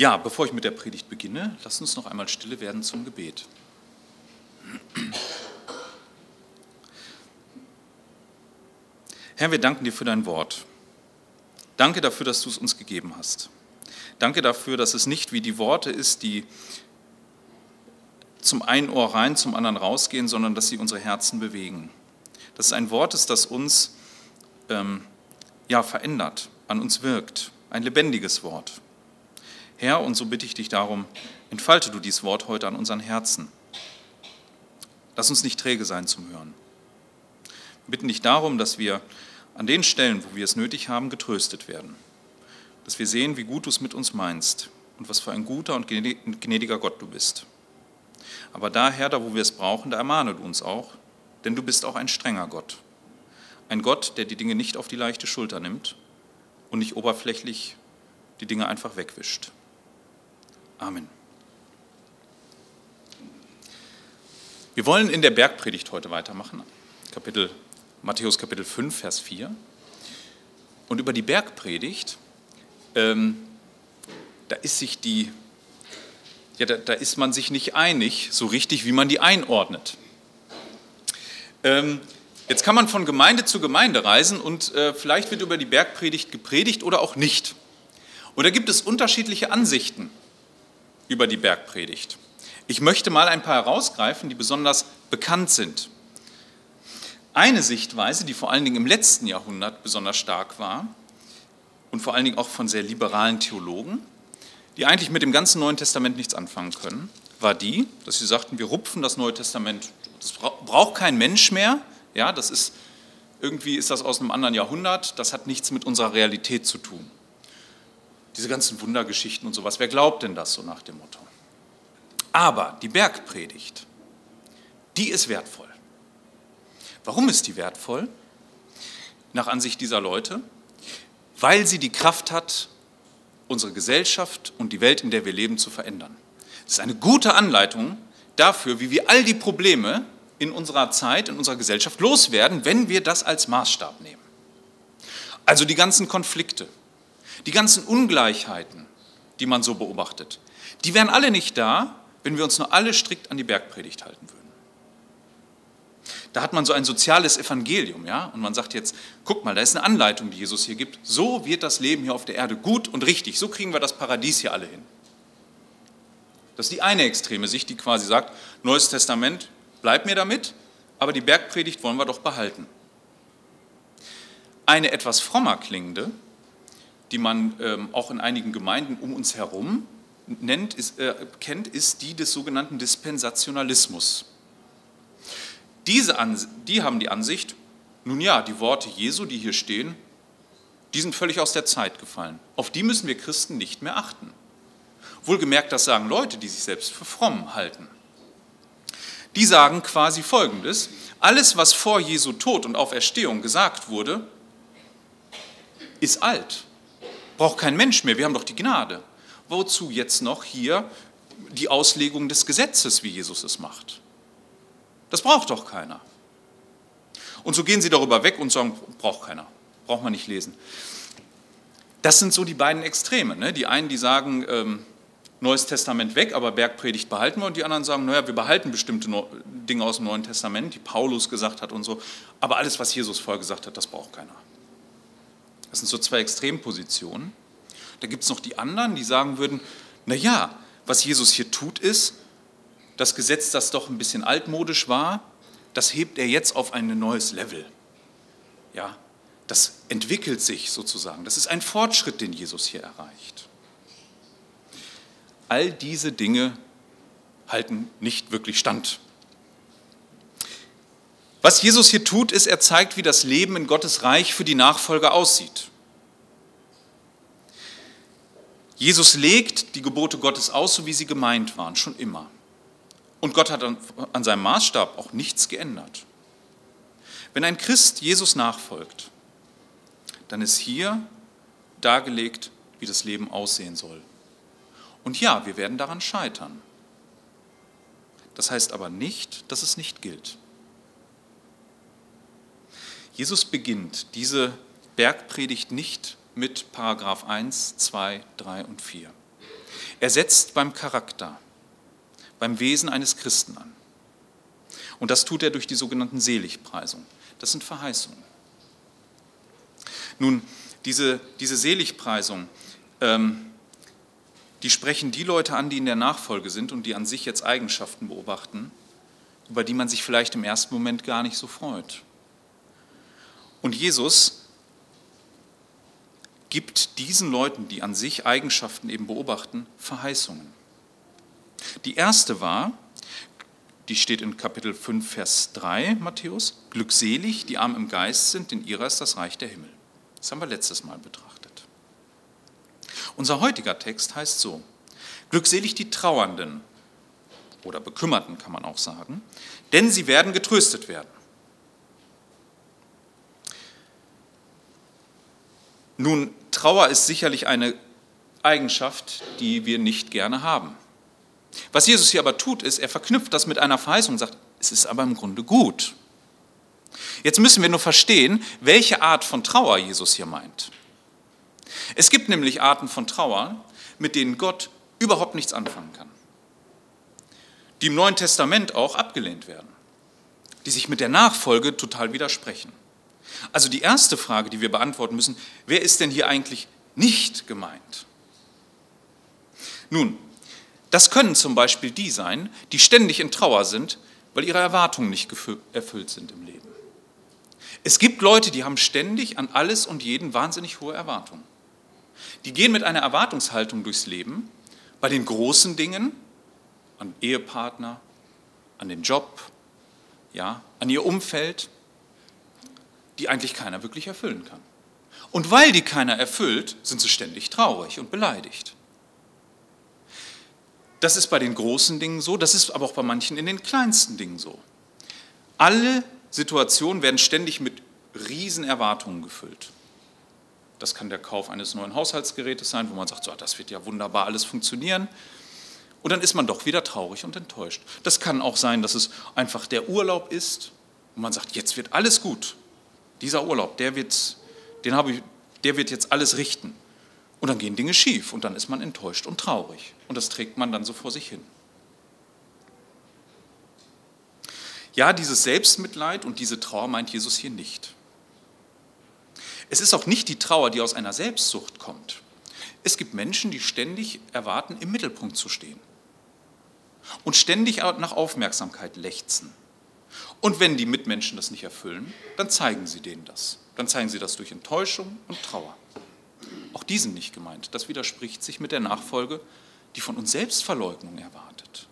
Ja, bevor ich mit der Predigt beginne, lasst uns noch einmal stille werden zum Gebet. Herr, wir danken dir für dein Wort. Danke dafür, dass du es uns gegeben hast. Danke dafür, dass es nicht wie die Worte ist, die zum einen Ohr rein, zum anderen rausgehen, sondern dass sie unsere Herzen bewegen. Dass es ein Wort ist, das uns ähm, ja, verändert, an uns wirkt. Ein lebendiges Wort. Herr, und so bitte ich dich darum, entfalte du dieses Wort heute an unseren Herzen. Lass uns nicht träge sein zum Hören. Wir bitten dich darum, dass wir an den Stellen, wo wir es nötig haben, getröstet werden. Dass wir sehen, wie gut du es mit uns meinst und was für ein guter und gnädiger Gott du bist. Aber daher, da wo wir es brauchen, da ermahne du uns auch, denn du bist auch ein strenger Gott. Ein Gott, der die Dinge nicht auf die leichte Schulter nimmt und nicht oberflächlich die Dinge einfach wegwischt. Amen. Wir wollen in der Bergpredigt heute weitermachen, Kapitel Matthäus Kapitel 5, Vers 4. Und über die Bergpredigt, ähm, da ist sich die, ja, da, da, ist man sich nicht einig, so richtig, wie man die einordnet. Ähm, jetzt kann man von Gemeinde zu Gemeinde reisen und äh, vielleicht wird über die Bergpredigt gepredigt oder auch nicht. Und da gibt es unterschiedliche Ansichten über die Bergpredigt. Ich möchte mal ein paar herausgreifen, die besonders bekannt sind. Eine Sichtweise, die vor allen Dingen im letzten Jahrhundert besonders stark war und vor allen Dingen auch von sehr liberalen Theologen, die eigentlich mit dem ganzen Neuen Testament nichts anfangen können, war die, dass sie sagten, wir rupfen das Neue Testament, das braucht kein Mensch mehr, ja, das ist irgendwie ist das aus einem anderen Jahrhundert, das hat nichts mit unserer Realität zu tun. Diese ganzen Wundergeschichten und sowas, wer glaubt denn das so nach dem Motto? Aber die Bergpredigt, die ist wertvoll. Warum ist die wertvoll? Nach Ansicht dieser Leute, weil sie die Kraft hat, unsere Gesellschaft und die Welt, in der wir leben, zu verändern. Es ist eine gute Anleitung dafür, wie wir all die Probleme in unserer Zeit, in unserer Gesellschaft loswerden, wenn wir das als Maßstab nehmen. Also die ganzen Konflikte, die ganzen Ungleichheiten, die man so beobachtet, die wären alle nicht da, wenn wir uns nur alle strikt an die Bergpredigt halten würden. Da hat man so ein soziales Evangelium, ja, und man sagt jetzt, guck mal, da ist eine Anleitung, die Jesus hier gibt. So wird das Leben hier auf der Erde gut und richtig. So kriegen wir das Paradies hier alle hin. Das ist die eine extreme Sicht, die quasi sagt, Neues Testament, bleib mir damit, aber die Bergpredigt wollen wir doch behalten. Eine etwas frommer klingende, die man ähm, auch in einigen Gemeinden um uns herum nennt, ist, äh, kennt, ist die des sogenannten Dispensationalismus. Diese die haben die Ansicht, nun ja, die Worte Jesu, die hier stehen, die sind völlig aus der Zeit gefallen. Auf die müssen wir Christen nicht mehr achten. Wohlgemerkt, das sagen Leute, die sich selbst für fromm halten. Die sagen quasi Folgendes, alles, was vor Jesu Tod und Auferstehung gesagt wurde, ist alt. Braucht kein Mensch mehr, wir haben doch die Gnade. Wozu jetzt noch hier die Auslegung des Gesetzes, wie Jesus es macht? Das braucht doch keiner. Und so gehen sie darüber weg und sagen, braucht keiner, braucht man nicht lesen. Das sind so die beiden Extreme. Ne? Die einen, die sagen, ähm, Neues Testament weg, aber Bergpredigt behalten wir. Und die anderen sagen, naja, wir behalten bestimmte Dinge aus dem Neuen Testament, die Paulus gesagt hat und so. Aber alles, was Jesus vorher gesagt hat, das braucht keiner. Das sind so zwei Extrempositionen. Da gibt es noch die anderen, die sagen würden, naja, was Jesus hier tut, ist, das Gesetz, das doch ein bisschen altmodisch war, das hebt er jetzt auf ein neues Level. Ja, das entwickelt sich sozusagen. Das ist ein Fortschritt, den Jesus hier erreicht. All diese Dinge halten nicht wirklich stand. Was Jesus hier tut, ist, er zeigt, wie das Leben in Gottes Reich für die Nachfolger aussieht. Jesus legt die Gebote Gottes aus, so wie sie gemeint waren, schon immer. Und Gott hat an seinem Maßstab auch nichts geändert. Wenn ein Christ Jesus nachfolgt, dann ist hier dargelegt, wie das Leben aussehen soll. Und ja, wir werden daran scheitern. Das heißt aber nicht, dass es nicht gilt. Jesus beginnt diese Bergpredigt nicht mit Paragraph 1, 2, 3 und 4. Er setzt beim Charakter, beim Wesen eines Christen an. Und das tut er durch die sogenannten Seligpreisungen. Das sind Verheißungen. Nun, diese, diese Seligpreisung, ähm, die sprechen die Leute an, die in der Nachfolge sind und die an sich jetzt Eigenschaften beobachten, über die man sich vielleicht im ersten Moment gar nicht so freut. Und Jesus gibt diesen Leuten, die an sich Eigenschaften eben beobachten, Verheißungen. Die erste war, die steht in Kapitel 5, Vers 3 Matthäus, glückselig, die arm im Geist sind, denn ihrer ist das Reich der Himmel. Das haben wir letztes Mal betrachtet. Unser heutiger Text heißt so, glückselig die Trauernden oder Bekümmerten kann man auch sagen, denn sie werden getröstet werden. Nun, Trauer ist sicherlich eine Eigenschaft, die wir nicht gerne haben. Was Jesus hier aber tut, ist, er verknüpft das mit einer Verheißung und sagt, es ist aber im Grunde gut. Jetzt müssen wir nur verstehen, welche Art von Trauer Jesus hier meint. Es gibt nämlich Arten von Trauer, mit denen Gott überhaupt nichts anfangen kann. Die im Neuen Testament auch abgelehnt werden. Die sich mit der Nachfolge total widersprechen. Also die erste Frage, die wir beantworten müssen, wer ist denn hier eigentlich nicht gemeint? Nun, das können zum Beispiel die sein, die ständig in Trauer sind, weil ihre Erwartungen nicht erfüllt sind im Leben. Es gibt Leute, die haben ständig an alles und jeden wahnsinnig hohe Erwartungen. Die gehen mit einer Erwartungshaltung durchs Leben, bei den großen Dingen, an Ehepartner, an den Job, ja, an ihr Umfeld, die eigentlich keiner wirklich erfüllen kann. Und weil die keiner erfüllt, sind sie ständig traurig und beleidigt. Das ist bei den großen Dingen so, das ist aber auch bei manchen in den kleinsten Dingen so. Alle Situationen werden ständig mit Riesenerwartungen gefüllt. Das kann der Kauf eines neuen Haushaltsgerätes sein, wo man sagt, so, das wird ja wunderbar alles funktionieren. Und dann ist man doch wieder traurig und enttäuscht. Das kann auch sein, dass es einfach der Urlaub ist und man sagt, jetzt wird alles gut dieser Urlaub, der wird, den habe ich, der wird jetzt alles richten. Und dann gehen Dinge schief und dann ist man enttäuscht und traurig. Und das trägt man dann so vor sich hin. Ja, dieses Selbstmitleid und diese Trauer meint Jesus hier nicht. Es ist auch nicht die Trauer, die aus einer Selbstsucht kommt. Es gibt Menschen, die ständig erwarten, im Mittelpunkt zu stehen und ständig nach Aufmerksamkeit lechzen. Und wenn die Mitmenschen das nicht erfüllen, dann zeigen sie denen das. Dann zeigen sie das durch Enttäuschung und Trauer. Auch die sind nicht gemeint. Das widerspricht sich mit der Nachfolge, die von uns Selbstverleugnung erwartet.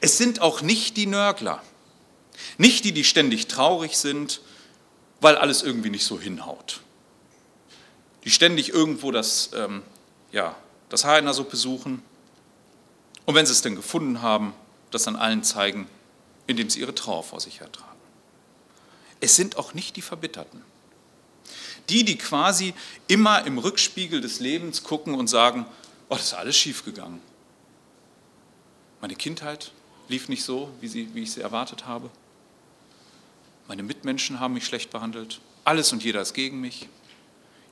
Es sind auch nicht die Nörgler, nicht die, die ständig traurig sind, weil alles irgendwie nicht so hinhaut. Die ständig irgendwo das, ähm, ja, das Haar in der Suppe suchen und wenn sie es denn gefunden haben, das an allen zeigen, indem sie ihre Trauer vor sich hertragen. Es sind auch nicht die Verbitterten. Die, die quasi immer im Rückspiegel des Lebens gucken und sagen, oh, das ist alles schiefgegangen. Meine Kindheit lief nicht so, wie, sie, wie ich sie erwartet habe. Meine Mitmenschen haben mich schlecht behandelt. Alles und jeder ist gegen mich.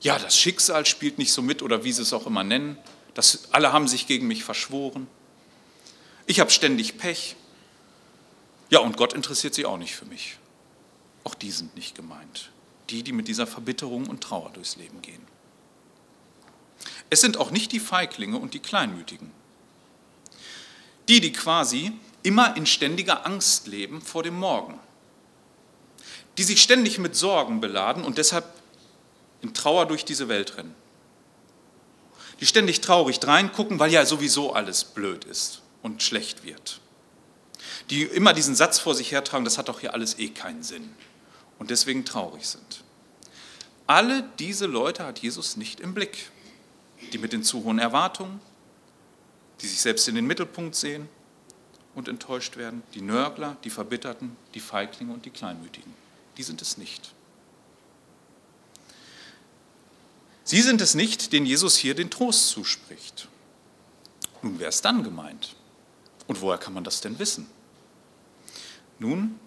Ja, das Schicksal spielt nicht so mit oder wie sie es auch immer nennen. Das, alle haben sich gegen mich verschworen. Ich habe ständig Pech. Ja, und Gott interessiert sich auch nicht für mich. Auch die sind nicht gemeint. Die, die mit dieser Verbitterung und Trauer durchs Leben gehen. Es sind auch nicht die Feiglinge und die Kleinmütigen. Die, die quasi immer in ständiger Angst leben vor dem Morgen. Die sich ständig mit Sorgen beladen und deshalb in Trauer durch diese Welt rennen. Die ständig traurig reingucken, weil ja sowieso alles blöd ist und schlecht wird die immer diesen Satz vor sich hertragen, das hat doch hier alles eh keinen Sinn und deswegen traurig sind. Alle diese Leute hat Jesus nicht im Blick, die mit den zu hohen Erwartungen, die sich selbst in den Mittelpunkt sehen und enttäuscht werden, die Nörgler, die Verbitterten, die Feiglinge und die Kleinmütigen. Die sind es nicht. Sie sind es nicht, denen Jesus hier den Trost zuspricht. Nun, wer ist dann gemeint? Und woher kann man das denn wissen? Nun,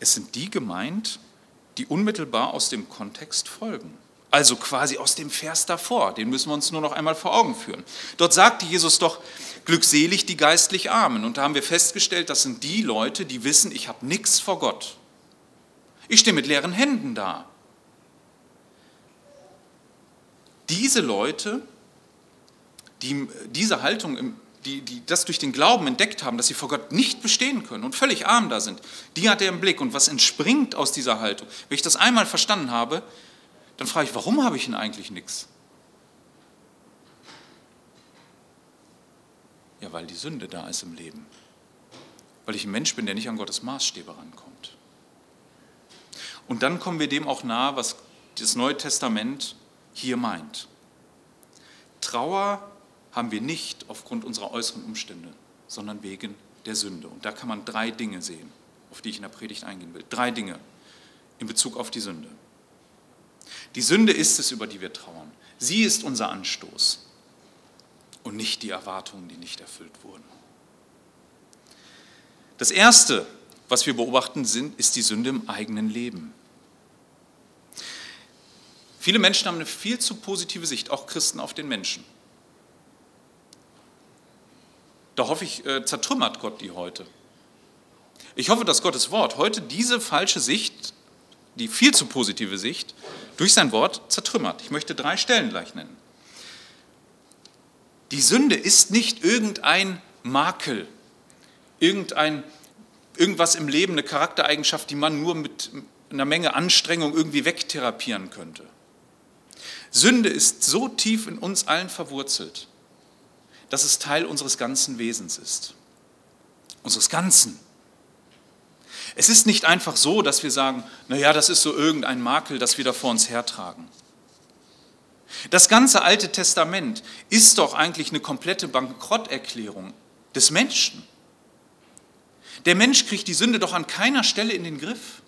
es sind die gemeint, die unmittelbar aus dem Kontext folgen. Also quasi aus dem Vers davor, den müssen wir uns nur noch einmal vor Augen führen. Dort sagte Jesus doch, glückselig die geistlich Armen. Und da haben wir festgestellt, das sind die Leute, die wissen, ich habe nichts vor Gott. Ich stehe mit leeren Händen da. Diese Leute, die diese Haltung, die, die das durch den Glauben entdeckt haben, dass sie vor Gott nicht bestehen können und völlig arm da sind, die hat er im Blick. Und was entspringt aus dieser Haltung? Wenn ich das einmal verstanden habe, dann frage ich, warum habe ich denn eigentlich nichts? Ja, weil die Sünde da ist im Leben. Weil ich ein Mensch bin, der nicht an Gottes Maßstäbe rankommt. Und dann kommen wir dem auch nahe, was das Neue Testament hier meint. Trauer haben wir nicht aufgrund unserer äußeren Umstände, sondern wegen der Sünde. Und da kann man drei Dinge sehen, auf die ich in der Predigt eingehen will. Drei Dinge in Bezug auf die Sünde. Die Sünde ist es, über die wir trauern. Sie ist unser Anstoß und nicht die Erwartungen, die nicht erfüllt wurden. Das Erste, was wir beobachten, sind, ist die Sünde im eigenen Leben. Viele Menschen haben eine viel zu positive Sicht, auch Christen, auf den Menschen. Da hoffe ich, äh, zertrümmert Gott die heute. Ich hoffe, dass Gottes Wort heute diese falsche Sicht, die viel zu positive Sicht, durch sein Wort zertrümmert. Ich möchte drei Stellen gleich nennen. Die Sünde ist nicht irgendein Makel, irgendein, irgendwas im Leben, eine Charaktereigenschaft, die man nur mit einer Menge Anstrengung irgendwie wegtherapieren könnte. Sünde ist so tief in uns allen verwurzelt, dass es Teil unseres ganzen Wesens ist. Unseres Ganzen. Es ist nicht einfach so, dass wir sagen, naja, das ist so irgendein Makel, das wir da vor uns hertragen. Das ganze Alte Testament ist doch eigentlich eine komplette Bankrotterklärung des Menschen. Der Mensch kriegt die Sünde doch an keiner Stelle in den Griff.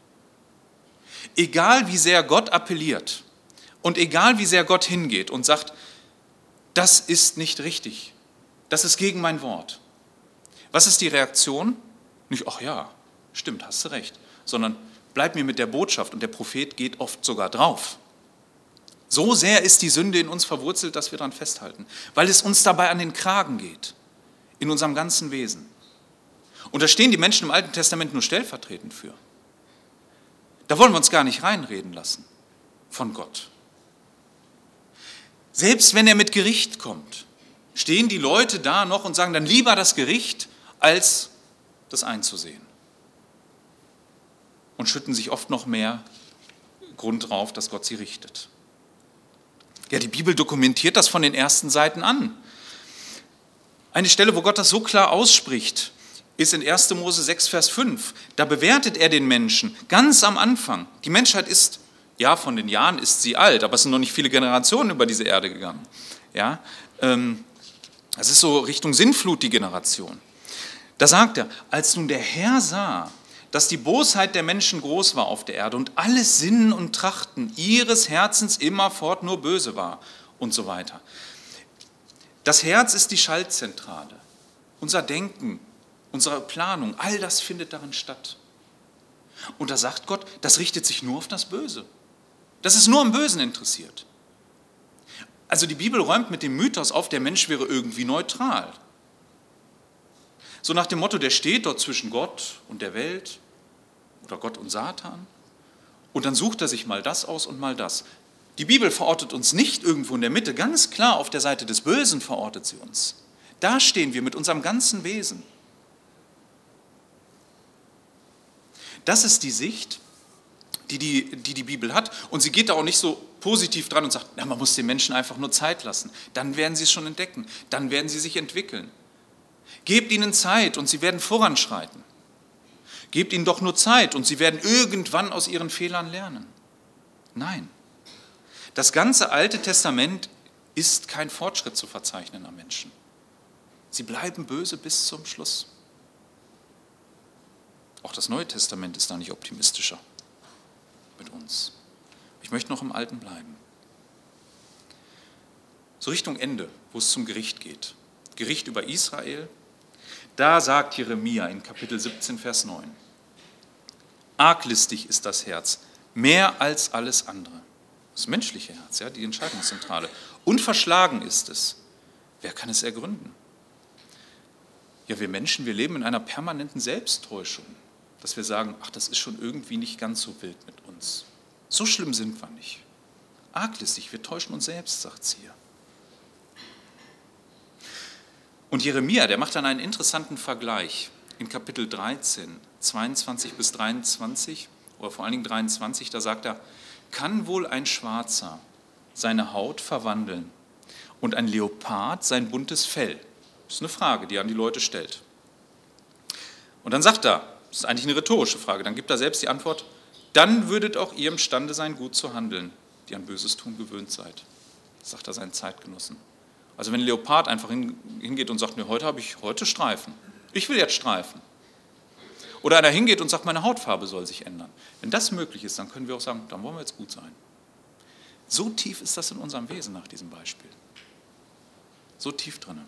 Egal wie sehr Gott appelliert und egal wie sehr Gott hingeht und sagt, das ist nicht richtig, das ist gegen mein Wort. Was ist die Reaktion? Nicht, ach ja, stimmt, hast du recht, sondern bleib mir mit der Botschaft und der Prophet geht oft sogar drauf. So sehr ist die Sünde in uns verwurzelt, dass wir daran festhalten, weil es uns dabei an den Kragen geht, in unserem ganzen Wesen. Und da stehen die Menschen im Alten Testament nur stellvertretend für. Da wollen wir uns gar nicht reinreden lassen von Gott. Selbst wenn er mit Gericht kommt, stehen die Leute da noch und sagen dann lieber das Gericht, als das einzusehen und schütten sich oft noch mehr Grund drauf, dass Gott sie richtet. Ja, die Bibel dokumentiert das von den ersten Seiten an. Eine Stelle, wo Gott das so klar ausspricht, ist in 1. Mose 6, Vers 5. Da bewertet er den Menschen ganz am Anfang. Die Menschheit ist, ja, von den Jahren ist sie alt, aber es sind noch nicht viele Generationen über diese Erde gegangen. Ja, ähm, das ist so Richtung Sinnflut die Generation. Da sagt er, als nun der Herr sah, dass die Bosheit der Menschen groß war auf der Erde und alles Sinnen und Trachten ihres Herzens immerfort nur böse war und so weiter. Das Herz ist die Schaltzentrale. Unser Denken, unsere Planung, all das findet darin statt. Und da sagt Gott, das richtet sich nur auf das Böse. Das ist nur am Bösen interessiert. Also die Bibel räumt mit dem Mythos auf, der Mensch wäre irgendwie neutral. So nach dem Motto, der steht dort zwischen Gott und der Welt oder Gott und Satan. Und dann sucht er sich mal das aus und mal das. Die Bibel verortet uns nicht irgendwo in der Mitte, ganz klar auf der Seite des Bösen verortet sie uns. Da stehen wir mit unserem ganzen Wesen. Das ist die Sicht, die die, die die Bibel hat. Und sie geht da auch nicht so positiv dran und sagt, na, man muss den Menschen einfach nur Zeit lassen. Dann werden sie es schon entdecken. Dann werden sie sich entwickeln. Gebt ihnen Zeit und sie werden voranschreiten. Gebt ihnen doch nur Zeit und sie werden irgendwann aus ihren Fehlern lernen. Nein. Das ganze Alte Testament ist kein Fortschritt zu verzeichnen am Menschen. Sie bleiben böse bis zum Schluss. Auch das Neue Testament ist da nicht optimistischer mit uns. Ich möchte noch im Alten bleiben. So Richtung Ende, wo es zum Gericht geht. Gericht über Israel, da sagt Jeremia in Kapitel 17, Vers 9, arglistig ist das Herz, mehr als alles andere. Das menschliche Herz, ja, die Entscheidungszentrale. Unverschlagen ist es. Wer kann es ergründen? Ja, wir Menschen, wir leben in einer permanenten Selbsttäuschung, dass wir sagen, ach, das ist schon irgendwie nicht ganz so wild mit uns. So schlimm sind wir nicht. Arglistig, wir täuschen uns selbst, sagt sie hier. Und Jeremia, der macht dann einen interessanten Vergleich in Kapitel 13, 22 bis 23, oder vor allen Dingen 23, da sagt er, kann wohl ein Schwarzer seine Haut verwandeln und ein Leopard sein buntes Fell? Das ist eine Frage, die er an die Leute stellt. Und dann sagt er, das ist eigentlich eine rhetorische Frage, dann gibt er selbst die Antwort, dann würdet auch ihr imstande sein, gut zu handeln, die an Böses tun gewöhnt seid, sagt er seinen Zeitgenossen. Also wenn ein Leopard einfach hingeht und sagt, nee, heute habe ich heute Streifen, ich will jetzt Streifen. Oder einer hingeht und sagt, meine Hautfarbe soll sich ändern. Wenn das möglich ist, dann können wir auch sagen, dann wollen wir jetzt gut sein. So tief ist das in unserem Wesen nach diesem Beispiel. So tief drinnen.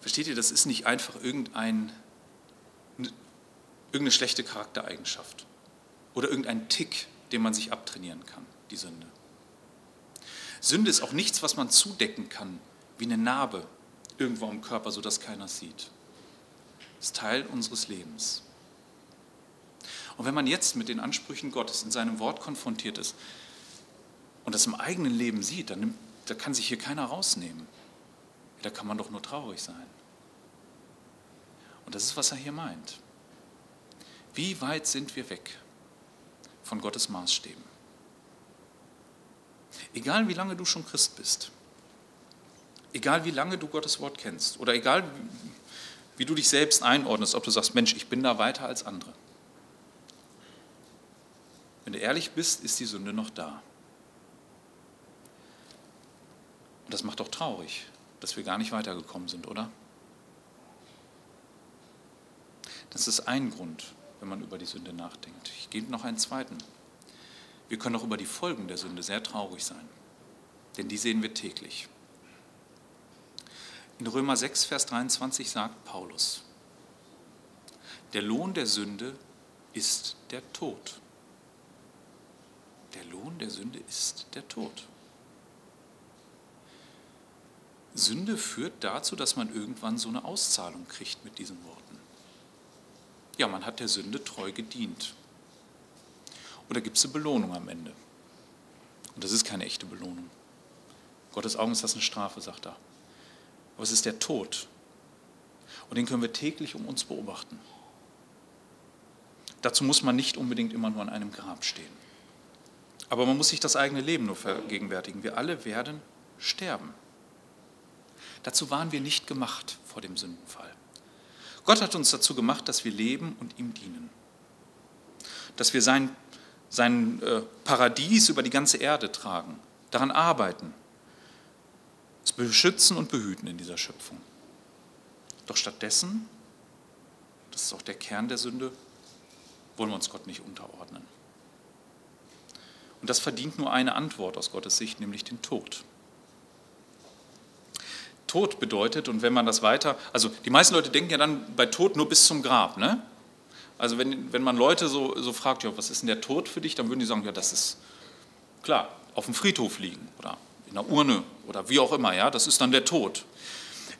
Versteht ihr, das ist nicht einfach irgendein, irgendeine schlechte Charaktereigenschaft oder irgendein Tick, den man sich abtrainieren kann, die Sünde. Sünde ist auch nichts, was man zudecken kann, wie eine Narbe irgendwo am Körper, sodass keiner sieht. Es ist Teil unseres Lebens. Und wenn man jetzt mit den Ansprüchen Gottes in seinem Wort konfrontiert ist und das im eigenen Leben sieht, dann nimmt, da kann sich hier keiner rausnehmen. Da kann man doch nur traurig sein. Und das ist, was er hier meint. Wie weit sind wir weg von Gottes Maßstäben? Egal wie lange du schon Christ bist, egal wie lange du Gottes Wort kennst oder egal wie du dich selbst einordnest, ob du sagst, Mensch, ich bin da weiter als andere. Wenn du ehrlich bist, ist die Sünde noch da. Und das macht doch traurig, dass wir gar nicht weitergekommen sind, oder? Das ist ein Grund, wenn man über die Sünde nachdenkt. Ich gebe noch einen zweiten. Wir können auch über die Folgen der Sünde sehr traurig sein, denn die sehen wir täglich. In Römer 6, Vers 23 sagt Paulus, der Lohn der Sünde ist der Tod. Der Lohn der Sünde ist der Tod. Sünde führt dazu, dass man irgendwann so eine Auszahlung kriegt mit diesen Worten. Ja, man hat der Sünde treu gedient. Oder gibt es eine Belohnung am Ende? Und das ist keine echte Belohnung. Gottes Augen ist das eine Strafe, sagt er. Aber es ist der Tod. Und den können wir täglich um uns beobachten. Dazu muss man nicht unbedingt immer nur an einem Grab stehen. Aber man muss sich das eigene Leben nur vergegenwärtigen. Wir alle werden sterben. Dazu waren wir nicht gemacht vor dem Sündenfall. Gott hat uns dazu gemacht, dass wir leben und ihm dienen. Dass wir sein sein äh, Paradies über die ganze Erde tragen, daran arbeiten, es beschützen und behüten in dieser Schöpfung. Doch stattdessen, das ist auch der Kern der Sünde, wollen wir uns Gott nicht unterordnen. Und das verdient nur eine Antwort aus Gottes Sicht, nämlich den Tod. Tod bedeutet, und wenn man das weiter, also die meisten Leute denken ja dann bei Tod nur bis zum Grab, ne? Also wenn, wenn man Leute so, so fragt, ja, was ist denn der Tod für dich, dann würden die sagen, ja, das ist klar, auf dem Friedhof liegen oder in einer Urne oder wie auch immer, ja, das ist dann der Tod.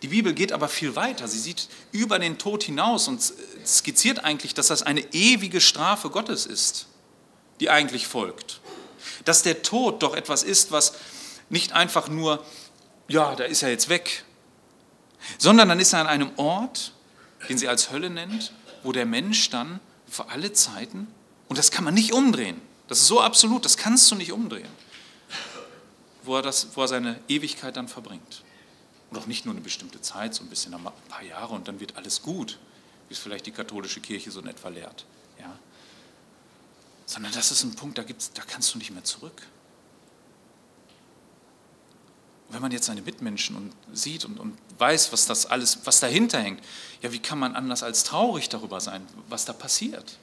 Die Bibel geht aber viel weiter. Sie sieht über den Tod hinaus und skizziert eigentlich, dass das eine ewige Strafe Gottes ist, die eigentlich folgt. Dass der Tod doch etwas ist, was nicht einfach nur, ja, da ist er jetzt weg, sondern dann ist er an einem Ort, den sie als Hölle nennt, wo der Mensch dann für alle Zeiten, und das kann man nicht umdrehen, das ist so absolut, das kannst du nicht umdrehen, wo er, das, wo er seine Ewigkeit dann verbringt. Und auch nicht nur eine bestimmte Zeit, so ein bisschen ein paar Jahre und dann wird alles gut, wie es vielleicht die katholische Kirche so in etwa lehrt. Ja? Sondern das ist ein Punkt, da, gibt's, da kannst du nicht mehr zurück. Wenn man jetzt seine Mitmenschen und sieht und, und weiß, was das alles, was dahinter hängt, ja, wie kann man anders als traurig darüber sein, was da passiert?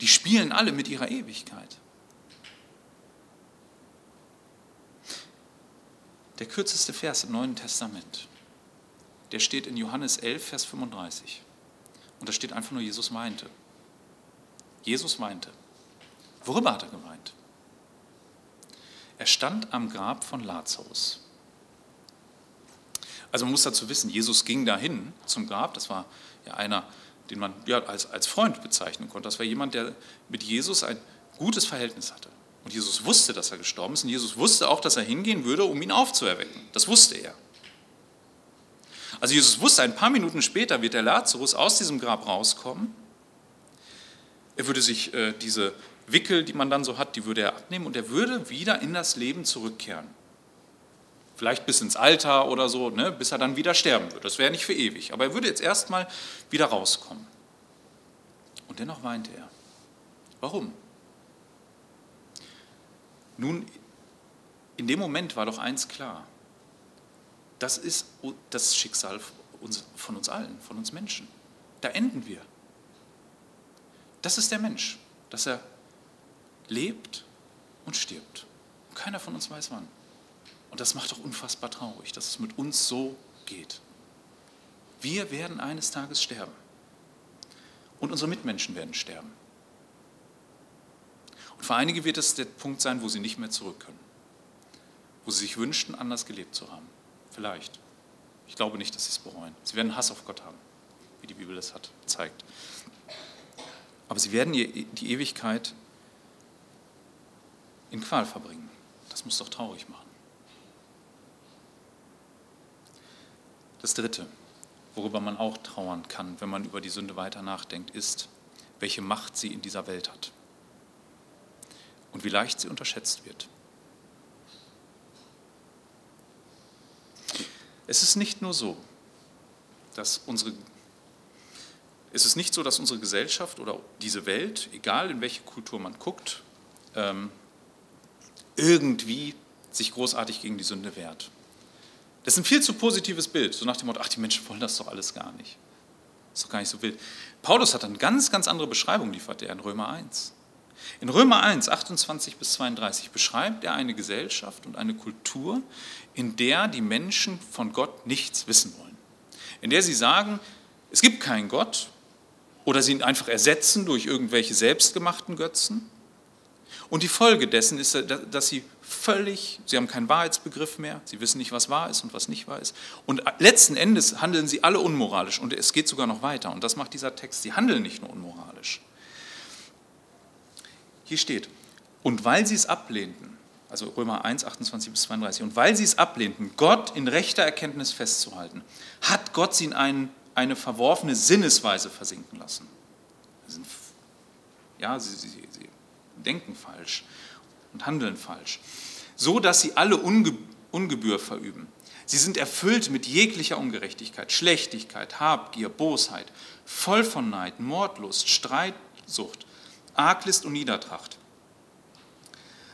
Die spielen alle mit ihrer Ewigkeit. Der kürzeste Vers im Neuen Testament, der steht in Johannes 11, Vers 35. Und da steht einfach nur, Jesus meinte. Jesus weinte. Worüber hat er geweint? Er stand am Grab von Lazarus. Also man muss dazu wissen, Jesus ging dahin zum Grab, das war ja einer, den man ja, als, als Freund bezeichnen konnte. Das war jemand, der mit Jesus ein gutes Verhältnis hatte. Und Jesus wusste, dass er gestorben ist und Jesus wusste auch, dass er hingehen würde, um ihn aufzuerwecken. Das wusste er. Also Jesus wusste, ein paar Minuten später wird der Lazarus aus diesem Grab rauskommen. Er würde sich äh, diese Wickel, die man dann so hat, die würde er abnehmen und er würde wieder in das Leben zurückkehren. Vielleicht bis ins Alter oder so, ne, bis er dann wieder sterben würde. Das wäre nicht für ewig. Aber er würde jetzt erstmal wieder rauskommen. Und dennoch weinte er. Warum? Nun, in dem Moment war doch eins klar. Das ist das Schicksal von uns allen, von uns Menschen. Da enden wir. Das ist der Mensch, dass er lebt und stirbt. Und keiner von uns weiß wann. Und das macht doch unfassbar traurig, dass es mit uns so geht. Wir werden eines Tages sterben. Und unsere Mitmenschen werden sterben. Und für einige wird es der Punkt sein, wo sie nicht mehr zurück können. Wo sie sich wünschten, anders gelebt zu haben. Vielleicht. Ich glaube nicht, dass sie es bereuen. Sie werden Hass auf Gott haben, wie die Bibel es hat, zeigt. Aber sie werden die Ewigkeit in Qual verbringen. Das muss doch traurig machen. Das Dritte, worüber man auch trauern kann, wenn man über die Sünde weiter nachdenkt, ist, welche Macht sie in dieser Welt hat und wie leicht sie unterschätzt wird. Es ist nicht nur so, dass unsere es ist nicht so, dass unsere Gesellschaft oder diese Welt, egal in welche Kultur man guckt, ähm, irgendwie sich großartig gegen die Sünde wehrt. Das ist ein viel zu positives Bild, so nach dem Motto, ach, die Menschen wollen das doch alles gar nicht. Das ist doch gar nicht so wild. Paulus hat eine ganz, ganz andere Beschreibung liefert er in Römer 1. In Römer 1, 28 bis 32 beschreibt er eine Gesellschaft und eine Kultur, in der die Menschen von Gott nichts wissen wollen. In der sie sagen, es gibt keinen Gott oder sie ihn einfach ersetzen durch irgendwelche selbstgemachten Götzen. Und die Folge dessen ist, dass sie völlig, sie haben keinen Wahrheitsbegriff mehr, sie wissen nicht, was wahr ist und was nicht wahr ist. Und letzten Endes handeln sie alle unmoralisch und es geht sogar noch weiter. Und das macht dieser Text, sie handeln nicht nur unmoralisch. Hier steht, und weil sie es ablehnten, also Römer 1, 28 bis 32, und weil sie es ablehnten, Gott in rechter Erkenntnis festzuhalten, hat Gott sie in einen, eine verworfene Sinnesweise versinken lassen. Ja, sie, sie, sie denken falsch und handeln falsch, so dass sie alle Unge Ungebühr verüben. Sie sind erfüllt mit jeglicher Ungerechtigkeit, Schlechtigkeit, Habgier, Bosheit, voll von Neid, Mordlust, Streitsucht, Arglist und Niedertracht.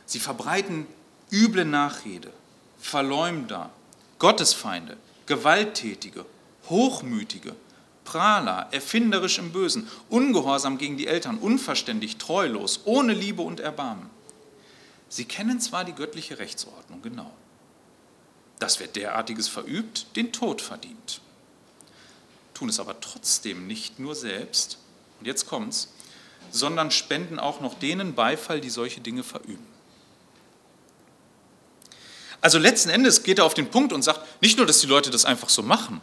Sie verbreiten üble Nachrede, Verleumder, Gottesfeinde, Gewalttätige, Hochmütige, Prahler, erfinderisch im Bösen, ungehorsam gegen die Eltern, unverständig, treulos, ohne Liebe und Erbarmen. Sie kennen zwar die göttliche Rechtsordnung genau, dass wer derartiges verübt, den Tod verdient, tun es aber trotzdem nicht nur selbst, und jetzt kommt's, sondern spenden auch noch denen Beifall, die solche Dinge verüben. Also letzten Endes geht er auf den Punkt und sagt, nicht nur, dass die Leute das einfach so machen,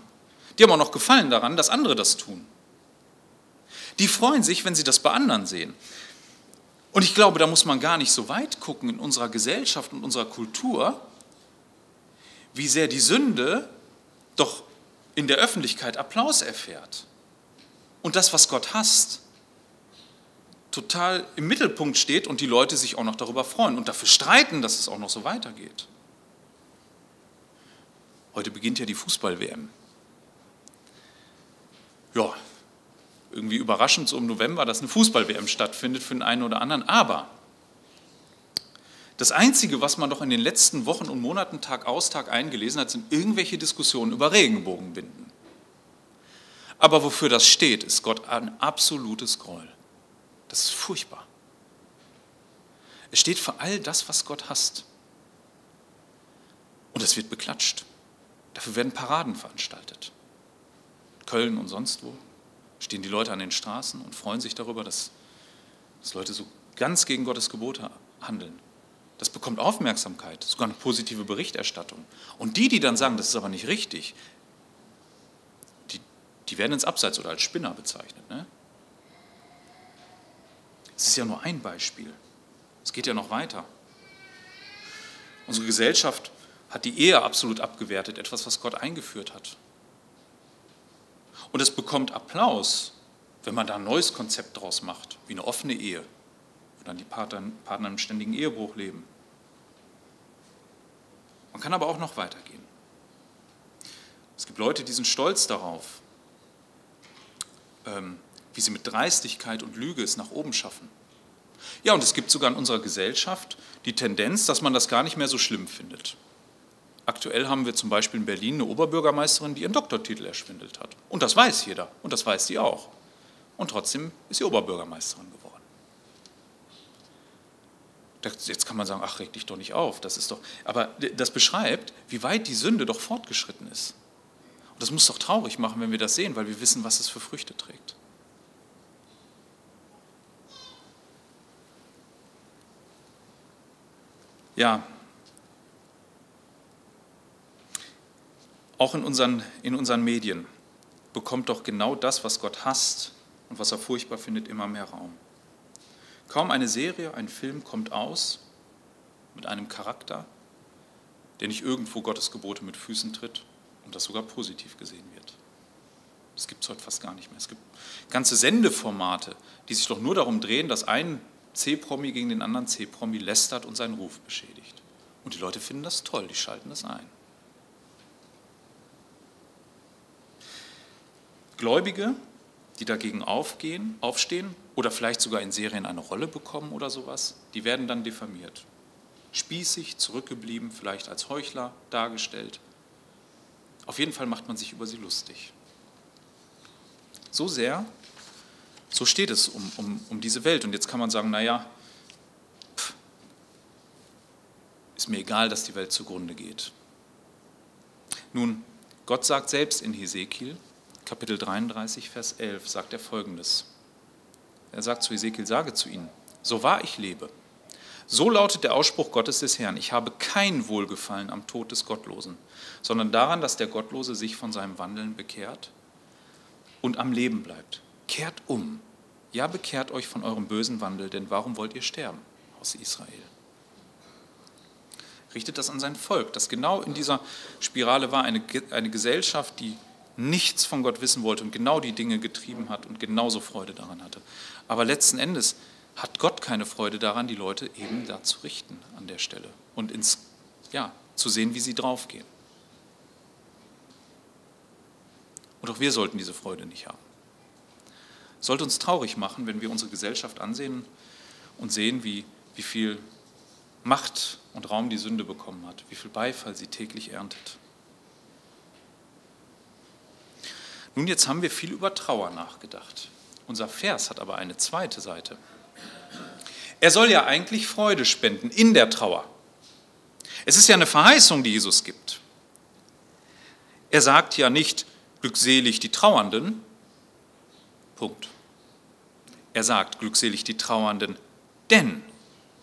die haben auch noch Gefallen daran, dass andere das tun. Die freuen sich, wenn sie das bei anderen sehen. Und ich glaube, da muss man gar nicht so weit gucken in unserer Gesellschaft und unserer Kultur, wie sehr die Sünde doch in der Öffentlichkeit Applaus erfährt. Und das, was Gott hasst, total im Mittelpunkt steht und die Leute sich auch noch darüber freuen und dafür streiten, dass es auch noch so weitergeht. Heute beginnt ja die Fußball-WM. Ja, irgendwie überraschend so im November, dass eine Fußball-WM stattfindet für den einen oder anderen. Aber das Einzige, was man doch in den letzten Wochen und Monaten Tag aus, Tag eingelesen hat, sind irgendwelche Diskussionen über Regenbogenbinden. Aber wofür das steht, ist Gott ein absolutes Groll. Das ist furchtbar. Es steht für all das, was Gott hasst. Und es wird beklatscht. Dafür werden Paraden veranstaltet. Köln und sonst wo stehen die Leute an den Straßen und freuen sich darüber, dass dass Leute so ganz gegen Gottes Gebote handeln. Das bekommt Aufmerksamkeit, sogar eine positive Berichterstattung. Und die, die dann sagen, das ist aber nicht richtig, die, die werden ins Abseits oder als Spinner bezeichnet. Ne? Es ist ja nur ein Beispiel. Es geht ja noch weiter. Unsere Gesellschaft hat die Ehe absolut abgewertet, etwas, was Gott eingeführt hat. Und es bekommt Applaus, wenn man da ein neues Konzept draus macht, wie eine offene Ehe, wo dann die Partner, Partner im ständigen Ehebruch leben. Man kann aber auch noch weitergehen. Es gibt Leute, die sind stolz darauf, ähm, wie sie mit Dreistigkeit und Lüge es nach oben schaffen. Ja, und es gibt sogar in unserer Gesellschaft die Tendenz, dass man das gar nicht mehr so schlimm findet. Aktuell haben wir zum Beispiel in Berlin eine Oberbürgermeisterin, die ihren Doktortitel erschwindelt hat. Und das weiß jeder und das weiß sie auch. Und trotzdem ist sie Oberbürgermeisterin geworden. Jetzt kann man sagen, ach, reg dich doch nicht auf, das ist doch. Aber das beschreibt, wie weit die Sünde doch fortgeschritten ist. Und das muss doch traurig machen, wenn wir das sehen, weil wir wissen, was es für Früchte trägt. Ja, Auch in unseren, in unseren Medien bekommt doch genau das, was Gott hasst und was er furchtbar findet, immer mehr Raum. Kaum eine Serie, ein Film kommt aus mit einem Charakter, der nicht irgendwo Gottes Gebote mit Füßen tritt und das sogar positiv gesehen wird. Das gibt es heute fast gar nicht mehr. Es gibt ganze Sendeformate, die sich doch nur darum drehen, dass ein C-Promi gegen den anderen C-Promi lästert und seinen Ruf beschädigt. Und die Leute finden das toll, die schalten das ein. Gläubige, die dagegen aufgehen, aufstehen oder vielleicht sogar in Serien eine Rolle bekommen oder sowas, die werden dann diffamiert. Spießig, zurückgeblieben, vielleicht als Heuchler dargestellt. Auf jeden Fall macht man sich über sie lustig. So sehr, so steht es um, um, um diese Welt. Und jetzt kann man sagen, naja, pff, ist mir egal, dass die Welt zugrunde geht. Nun, Gott sagt selbst in Hesekiel, Kapitel 33, Vers 11 sagt er folgendes. Er sagt zu Ezekiel, sage zu ihnen, so wahr ich lebe. So lautet der Ausspruch Gottes des Herrn, ich habe kein Wohlgefallen am Tod des Gottlosen, sondern daran, dass der Gottlose sich von seinem Wandeln bekehrt und am Leben bleibt. Kehrt um. Ja, bekehrt euch von eurem bösen Wandel, denn warum wollt ihr sterben aus Israel? Richtet das an sein Volk, das genau in dieser Spirale war, eine, eine Gesellschaft, die nichts von Gott wissen wollte und genau die Dinge getrieben hat und genauso Freude daran hatte. Aber letzten Endes hat Gott keine Freude daran, die Leute eben da zu richten an der Stelle und ins, ja, zu sehen, wie sie draufgehen. Und auch wir sollten diese Freude nicht haben. Sollte uns traurig machen, wenn wir unsere Gesellschaft ansehen und sehen, wie, wie viel Macht und Raum die Sünde bekommen hat, wie viel Beifall sie täglich erntet. Nun, jetzt haben wir viel über Trauer nachgedacht. Unser Vers hat aber eine zweite Seite. Er soll ja eigentlich Freude spenden in der Trauer. Es ist ja eine Verheißung, die Jesus gibt. Er sagt ja nicht glückselig die Trauernden, Punkt. Er sagt glückselig die Trauernden, denn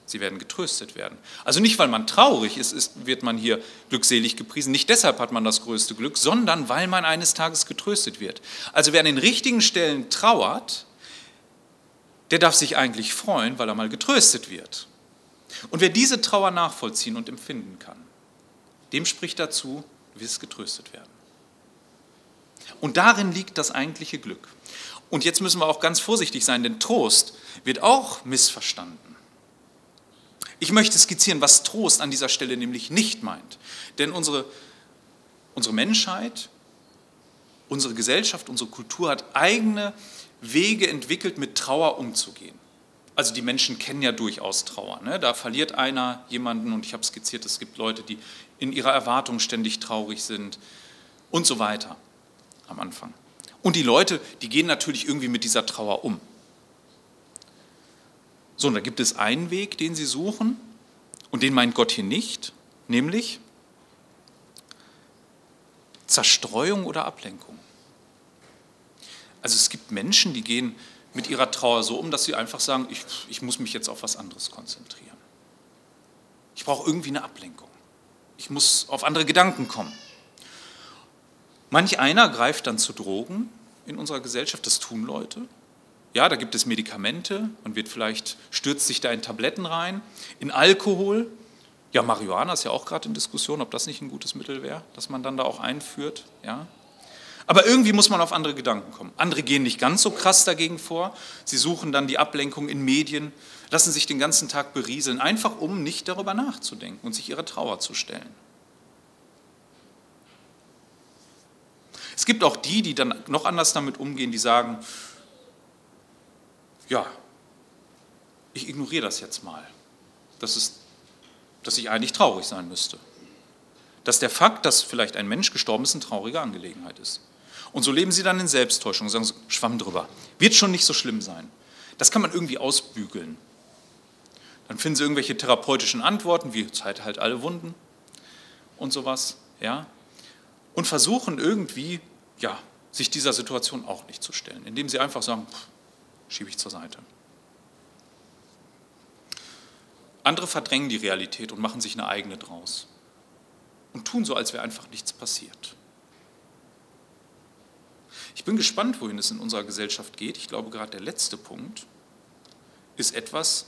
Sie werden getröstet werden. Also nicht, weil man traurig ist, ist, wird man hier glückselig gepriesen. Nicht deshalb hat man das größte Glück, sondern weil man eines Tages getröstet wird. Also wer an den richtigen Stellen trauert, der darf sich eigentlich freuen, weil er mal getröstet wird. Und wer diese Trauer nachvollziehen und empfinden kann, dem spricht dazu, du wirst getröstet werden. Und darin liegt das eigentliche Glück. Und jetzt müssen wir auch ganz vorsichtig sein, denn Trost wird auch missverstanden. Ich möchte skizzieren, was Trost an dieser Stelle nämlich nicht meint. Denn unsere, unsere Menschheit, unsere Gesellschaft, unsere Kultur hat eigene Wege entwickelt, mit Trauer umzugehen. Also die Menschen kennen ja durchaus Trauer. Ne? Da verliert einer jemanden und ich habe skizziert, es gibt Leute, die in ihrer Erwartung ständig traurig sind und so weiter am Anfang. Und die Leute, die gehen natürlich irgendwie mit dieser Trauer um. So, und da gibt es einen Weg, den sie suchen, und den meint Gott hier nicht, nämlich Zerstreuung oder Ablenkung. Also es gibt Menschen, die gehen mit ihrer Trauer so um, dass sie einfach sagen, ich, ich muss mich jetzt auf was anderes konzentrieren. Ich brauche irgendwie eine Ablenkung. Ich muss auf andere Gedanken kommen. Manch einer greift dann zu Drogen in unserer Gesellschaft, das tun Leute. Ja, da gibt es Medikamente, man wird vielleicht, stürzt sich da in Tabletten rein, in Alkohol. Ja, Marihuana ist ja auch gerade in Diskussion, ob das nicht ein gutes Mittel wäre, dass man dann da auch einführt. Ja. Aber irgendwie muss man auf andere Gedanken kommen. Andere gehen nicht ganz so krass dagegen vor. Sie suchen dann die Ablenkung in Medien, lassen sich den ganzen Tag berieseln, einfach um nicht darüber nachzudenken und sich ihrer Trauer zu stellen. Es gibt auch die, die dann noch anders damit umgehen, die sagen, ja, ich ignoriere das jetzt mal. Das ist, dass ich eigentlich traurig sein müsste. Dass der Fakt, dass vielleicht ein Mensch gestorben ist, eine traurige Angelegenheit ist. Und so leben sie dann in Selbsttäuschung sagen, schwamm drüber. Wird schon nicht so schlimm sein. Das kann man irgendwie ausbügeln. Dann finden sie irgendwelche therapeutischen Antworten, wie Zeit halt alle Wunden und sowas. Ja? Und versuchen irgendwie, ja, sich dieser Situation auch nicht zu stellen, indem sie einfach sagen, pff, schiebe ich zur Seite. Andere verdrängen die Realität und machen sich eine eigene draus und tun so, als wäre einfach nichts passiert. Ich bin gespannt, wohin es in unserer Gesellschaft geht. Ich glaube, gerade der letzte Punkt ist etwas,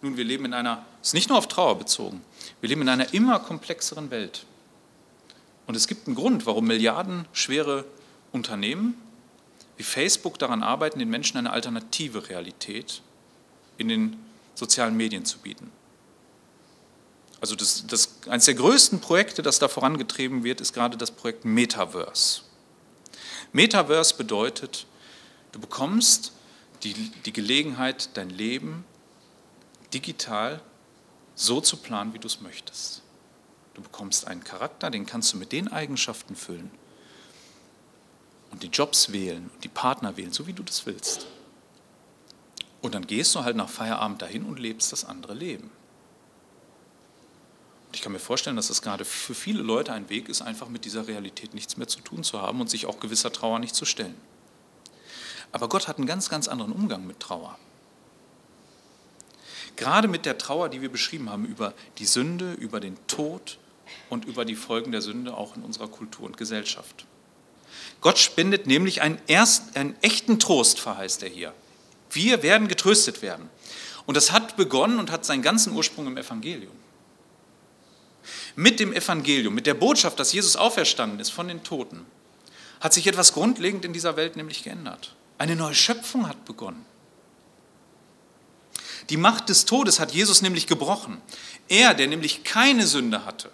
nun, wir leben in einer, es ist nicht nur auf Trauer bezogen, wir leben in einer immer komplexeren Welt. Und es gibt einen Grund, warum milliardenschwere Unternehmen wie Facebook daran arbeiten, den Menschen eine alternative Realität in den sozialen Medien zu bieten. Also das, das, eines der größten Projekte, das da vorangetrieben wird, ist gerade das Projekt Metaverse. Metaverse bedeutet, du bekommst die, die Gelegenheit, dein Leben digital so zu planen, wie du es möchtest. Du bekommst einen Charakter, den kannst du mit den Eigenschaften füllen, und die Jobs wählen und die Partner wählen, so wie du das willst. Und dann gehst du halt nach Feierabend dahin und lebst das andere Leben. Und ich kann mir vorstellen, dass das gerade für viele Leute ein Weg ist, einfach mit dieser Realität nichts mehr zu tun zu haben und sich auch gewisser Trauer nicht zu stellen. Aber Gott hat einen ganz, ganz anderen Umgang mit Trauer. Gerade mit der Trauer, die wir beschrieben haben, über die Sünde, über den Tod und über die Folgen der Sünde auch in unserer Kultur und Gesellschaft. Gott spendet nämlich einen, erst, einen echten Trost, verheißt er hier. Wir werden getröstet werden. Und das hat begonnen und hat seinen ganzen Ursprung im Evangelium. Mit dem Evangelium, mit der Botschaft, dass Jesus auferstanden ist von den Toten, hat sich etwas grundlegend in dieser Welt nämlich geändert. Eine neue Schöpfung hat begonnen. Die Macht des Todes hat Jesus nämlich gebrochen. Er, der nämlich keine Sünde hatte,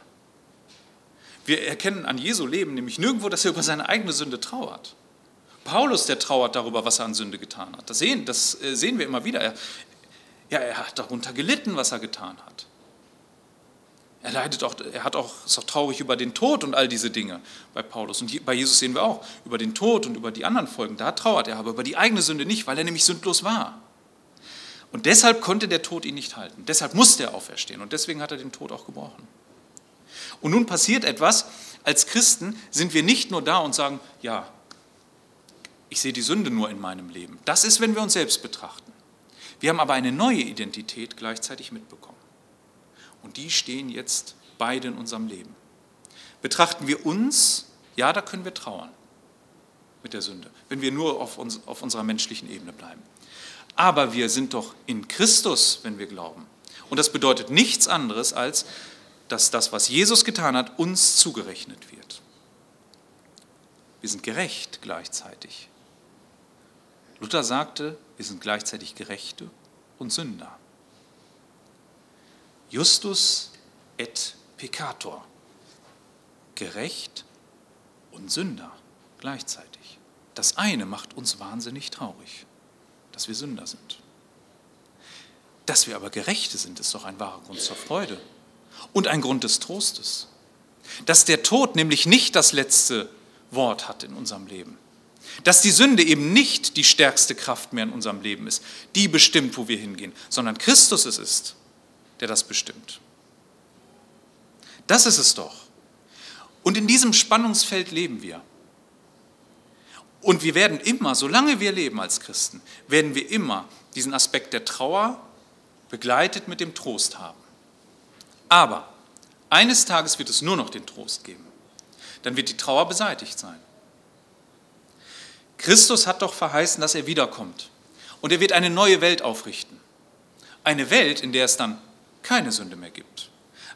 wir erkennen an Jesu Leben nämlich nirgendwo, dass er über seine eigene Sünde trauert. Paulus, der trauert darüber, was er an Sünde getan hat. Das sehen, das äh, sehen wir immer wieder. Er, ja, er hat darunter gelitten, was er getan hat. Er leidet auch, er hat auch, ist auch traurig über den Tod und all diese Dinge bei Paulus. Und bei Jesus sehen wir auch über den Tod und über die anderen Folgen. Da trauert er, aber über die eigene Sünde nicht, weil er nämlich sündlos war. Und deshalb konnte der Tod ihn nicht halten. Deshalb musste er auferstehen. Und deswegen hat er den Tod auch gebrochen. Und nun passiert etwas, als Christen sind wir nicht nur da und sagen, ja, ich sehe die Sünde nur in meinem Leben. Das ist, wenn wir uns selbst betrachten. Wir haben aber eine neue Identität gleichzeitig mitbekommen. Und die stehen jetzt beide in unserem Leben. Betrachten wir uns, ja, da können wir trauern mit der Sünde, wenn wir nur auf, uns, auf unserer menschlichen Ebene bleiben. Aber wir sind doch in Christus, wenn wir glauben. Und das bedeutet nichts anderes als, dass das, was Jesus getan hat, uns zugerechnet wird. Wir sind gerecht gleichzeitig. Luther sagte, wir sind gleichzeitig Gerechte und Sünder. Justus et peccator. Gerecht und Sünder gleichzeitig. Das eine macht uns wahnsinnig traurig, dass wir Sünder sind. Dass wir aber Gerechte sind, ist doch ein wahrer Grund zur Freude und ein Grund des Trostes. Dass der Tod nämlich nicht das letzte Wort hat in unserem Leben. Dass die Sünde eben nicht die stärkste Kraft mehr in unserem Leben ist, die bestimmt, wo wir hingehen, sondern Christus es ist, der das bestimmt. Das ist es doch. Und in diesem Spannungsfeld leben wir. Und wir werden immer, solange wir leben als Christen, werden wir immer diesen Aspekt der Trauer begleitet mit dem Trost haben. Aber eines Tages wird es nur noch den Trost geben. Dann wird die Trauer beseitigt sein. Christus hat doch verheißen, dass er wiederkommt. Und er wird eine neue Welt aufrichten. Eine Welt, in der es dann keine Sünde mehr gibt.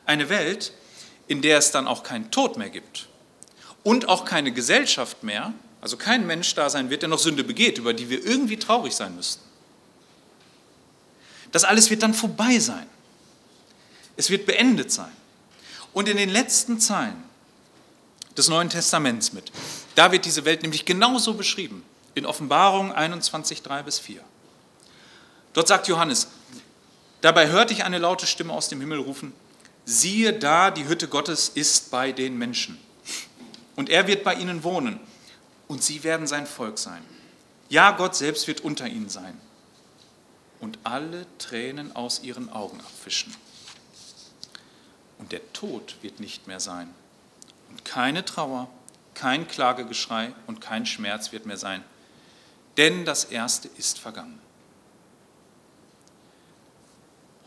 Eine Welt, in der es dann auch keinen Tod mehr gibt. Und auch keine Gesellschaft mehr, also kein Mensch da sein wird, der noch Sünde begeht, über die wir irgendwie traurig sein müssten. Das alles wird dann vorbei sein. Es wird beendet sein. Und in den letzten Zeilen des Neuen Testaments mit, da wird diese Welt nämlich genauso beschrieben. In Offenbarung 21, 3 bis 4. Dort sagt Johannes, dabei hörte ich eine laute Stimme aus dem Himmel rufen, siehe da, die Hütte Gottes ist bei den Menschen. Und er wird bei ihnen wohnen und sie werden sein Volk sein. Ja, Gott selbst wird unter ihnen sein und alle Tränen aus ihren Augen abwischen. Und der Tod wird nicht mehr sein und keine Trauer, kein Klagegeschrei und kein Schmerz wird mehr sein, denn das Erste ist vergangen.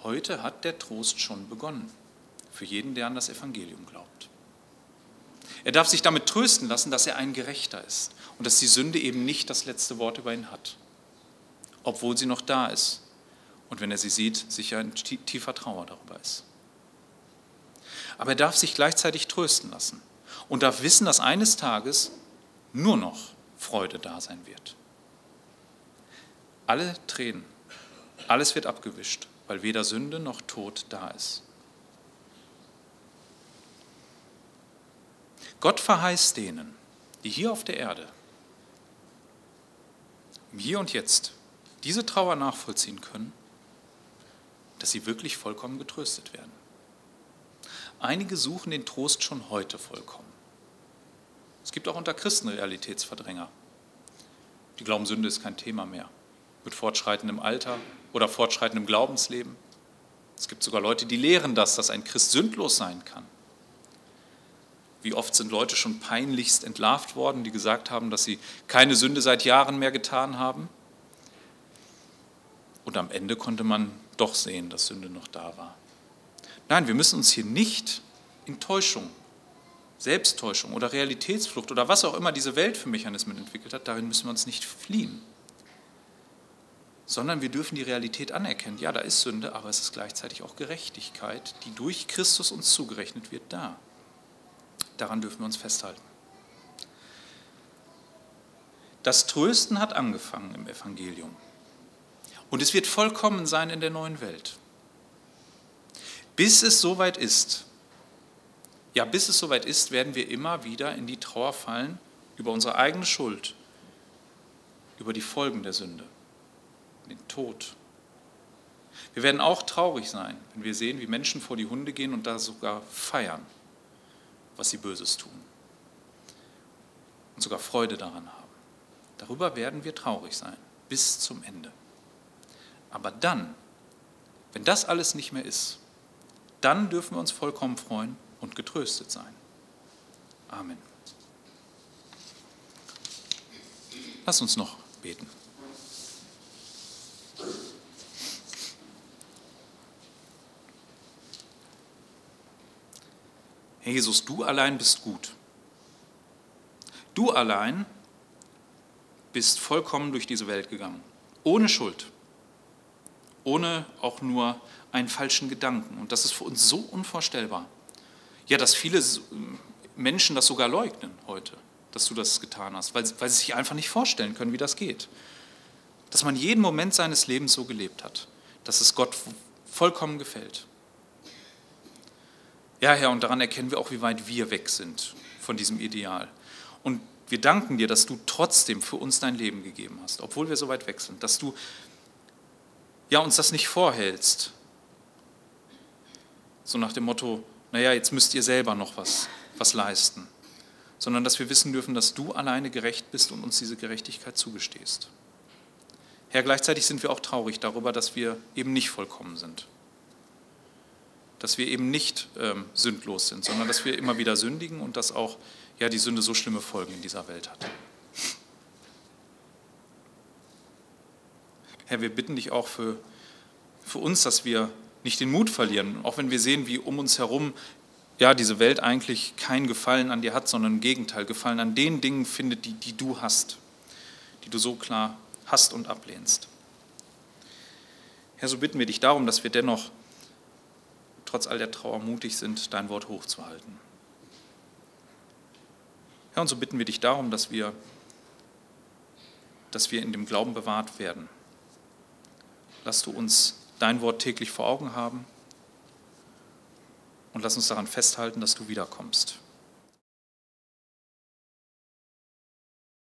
Heute hat der Trost schon begonnen für jeden, der an das Evangelium glaubt. Er darf sich damit trösten lassen, dass er ein Gerechter ist und dass die Sünde eben nicht das letzte Wort über ihn hat, obwohl sie noch da ist und wenn er sie sieht, sicher ein tiefer Trauer darüber ist. Aber er darf sich gleichzeitig trösten lassen und darf wissen, dass eines Tages nur noch Freude da sein wird. Alle Tränen, alles wird abgewischt, weil weder Sünde noch Tod da ist. Gott verheißt denen, die hier auf der Erde, im Hier und Jetzt, diese Trauer nachvollziehen können, dass sie wirklich vollkommen getröstet werden. Einige suchen den Trost schon heute vollkommen. Es gibt auch unter Christen Realitätsverdränger. Die glauben, Sünde ist kein Thema mehr. Mit fortschreitendem Alter oder fortschreitendem Glaubensleben. Es gibt sogar Leute, die lehren das, dass ein Christ sündlos sein kann. Wie oft sind Leute schon peinlichst entlarvt worden, die gesagt haben, dass sie keine Sünde seit Jahren mehr getan haben? Und am Ende konnte man doch sehen, dass Sünde noch da war. Nein, wir müssen uns hier nicht in Täuschung, Selbsttäuschung oder Realitätsflucht oder was auch immer diese Welt für Mechanismen entwickelt hat, darin müssen wir uns nicht fliehen. Sondern wir dürfen die Realität anerkennen. Ja, da ist Sünde, aber es ist gleichzeitig auch Gerechtigkeit, die durch Christus uns zugerechnet wird, da. Daran dürfen wir uns festhalten. Das Trösten hat angefangen im Evangelium. Und es wird vollkommen sein in der neuen Welt. Bis es soweit ist, ja, bis es soweit ist, werden wir immer wieder in die Trauer fallen über unsere eigene Schuld, über die Folgen der Sünde, den Tod. Wir werden auch traurig sein, wenn wir sehen, wie Menschen vor die Hunde gehen und da sogar feiern was sie Böses tun. Und sogar Freude daran haben. Darüber werden wir traurig sein, bis zum Ende. Aber dann, wenn das alles nicht mehr ist, dann dürfen wir uns vollkommen freuen und getröstet sein. Amen. Lass uns noch beten. Herr Jesus, du allein bist gut. Du allein bist vollkommen durch diese Welt gegangen, ohne Schuld, ohne auch nur einen falschen Gedanken. Und das ist für uns so unvorstellbar. Ja, dass viele Menschen das sogar leugnen heute, dass du das getan hast, weil, weil sie sich einfach nicht vorstellen können, wie das geht. Dass man jeden Moment seines Lebens so gelebt hat, dass es Gott vollkommen gefällt. Ja, Herr, und daran erkennen wir auch, wie weit wir weg sind von diesem Ideal. Und wir danken dir, dass du trotzdem für uns dein Leben gegeben hast, obwohl wir so weit weg sind, dass du ja, uns das nicht vorhältst. So nach dem Motto, naja, jetzt müsst ihr selber noch was, was leisten. Sondern dass wir wissen dürfen, dass du alleine gerecht bist und uns diese Gerechtigkeit zugestehst. Herr, gleichzeitig sind wir auch traurig darüber, dass wir eben nicht vollkommen sind. Dass wir eben nicht ähm, sündlos sind, sondern dass wir immer wieder sündigen und dass auch ja, die Sünde so schlimme Folgen in dieser Welt hat. Herr, wir bitten dich auch für, für uns, dass wir nicht den Mut verlieren, auch wenn wir sehen, wie um uns herum ja, diese Welt eigentlich keinen Gefallen an dir hat, sondern im Gegenteil, Gefallen an den Dingen findet, die, die du hast, die du so klar hast und ablehnst. Herr, so bitten wir dich darum, dass wir dennoch trotz all der Trauer mutig sind, dein Wort hochzuhalten. Herr, und so bitten wir dich darum, dass wir, dass wir in dem Glauben bewahrt werden. Lass du uns dein Wort täglich vor Augen haben und lass uns daran festhalten, dass du wiederkommst.